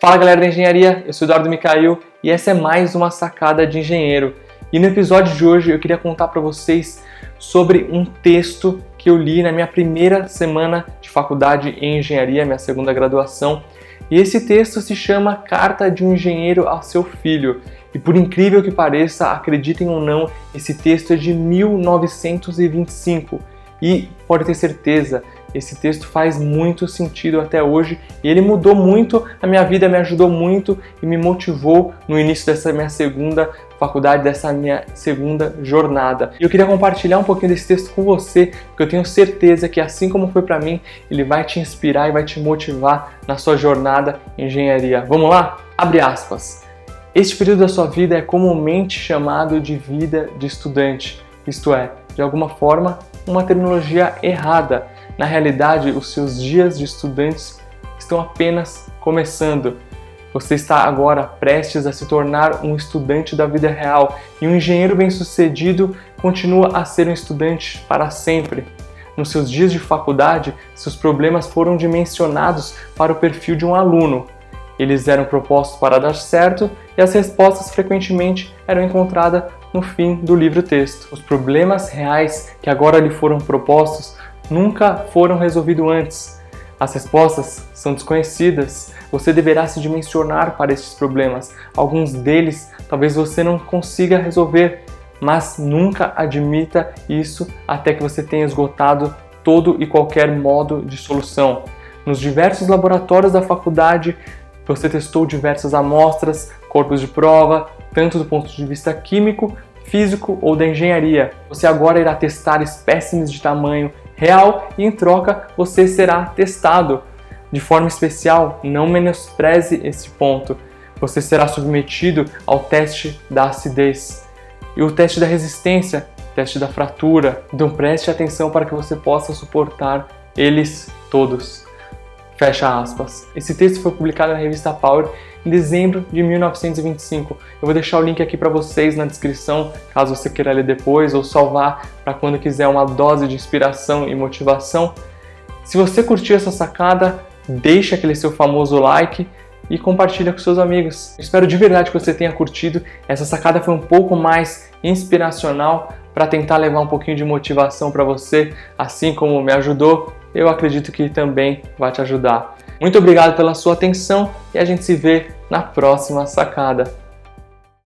Fala galera da engenharia, eu sou Eduardo Micael e essa é mais uma sacada de engenheiro. E no episódio de hoje eu queria contar para vocês sobre um texto que eu li na minha primeira semana de faculdade em engenharia, minha segunda graduação. E esse texto se chama Carta de um Engenheiro ao seu Filho. E por incrível que pareça, acreditem ou não, esse texto é de 1925. E pode ter certeza, esse texto faz muito sentido até hoje e ele mudou muito a minha vida, me ajudou muito e me motivou no início dessa minha segunda faculdade, dessa minha segunda jornada. E eu queria compartilhar um pouquinho desse texto com você, porque eu tenho certeza que assim como foi para mim, ele vai te inspirar e vai te motivar na sua jornada em engenharia. Vamos lá? Abre aspas. Este período da sua vida é comumente chamado de vida de estudante, isto é, de alguma forma, uma terminologia errada na realidade, os seus dias de estudantes estão apenas começando. Você está agora prestes a se tornar um estudante da vida real e um engenheiro bem-sucedido continua a ser um estudante para sempre. Nos seus dias de faculdade, seus problemas foram dimensionados para o perfil de um aluno. Eles eram propostos para dar certo e as respostas frequentemente eram encontradas no fim do livro-texto. Os problemas reais que agora lhe foram propostos nunca foram resolvidos antes. As respostas são desconhecidas. Você deverá se dimensionar para estes problemas. Alguns deles talvez você não consiga resolver, mas nunca admita isso até que você tenha esgotado todo e qualquer modo de solução. Nos diversos laboratórios da faculdade, você testou diversas amostras, corpos de prova, tanto do ponto de vista químico, físico ou da engenharia. Você agora irá testar espécimes de tamanho, real e em troca você será testado. De forma especial, não menospreze esse ponto. Você será submetido ao teste da acidez e o teste da resistência, teste da fratura. Então preste atenção para que você possa suportar eles todos. Fecha aspas. Esse texto foi publicado na revista Power em dezembro de 1925. Eu vou deixar o link aqui para vocês na descrição, caso você queira ler depois ou salvar para quando quiser uma dose de inspiração e motivação. Se você curtiu essa sacada, deixa aquele seu famoso like e compartilha com seus amigos. Espero de verdade que você tenha curtido. Essa sacada foi um pouco mais inspiracional para tentar levar um pouquinho de motivação para você, assim como me ajudou. Eu acredito que também vai te ajudar. Muito obrigado pela sua atenção e a gente se vê na próxima sacada.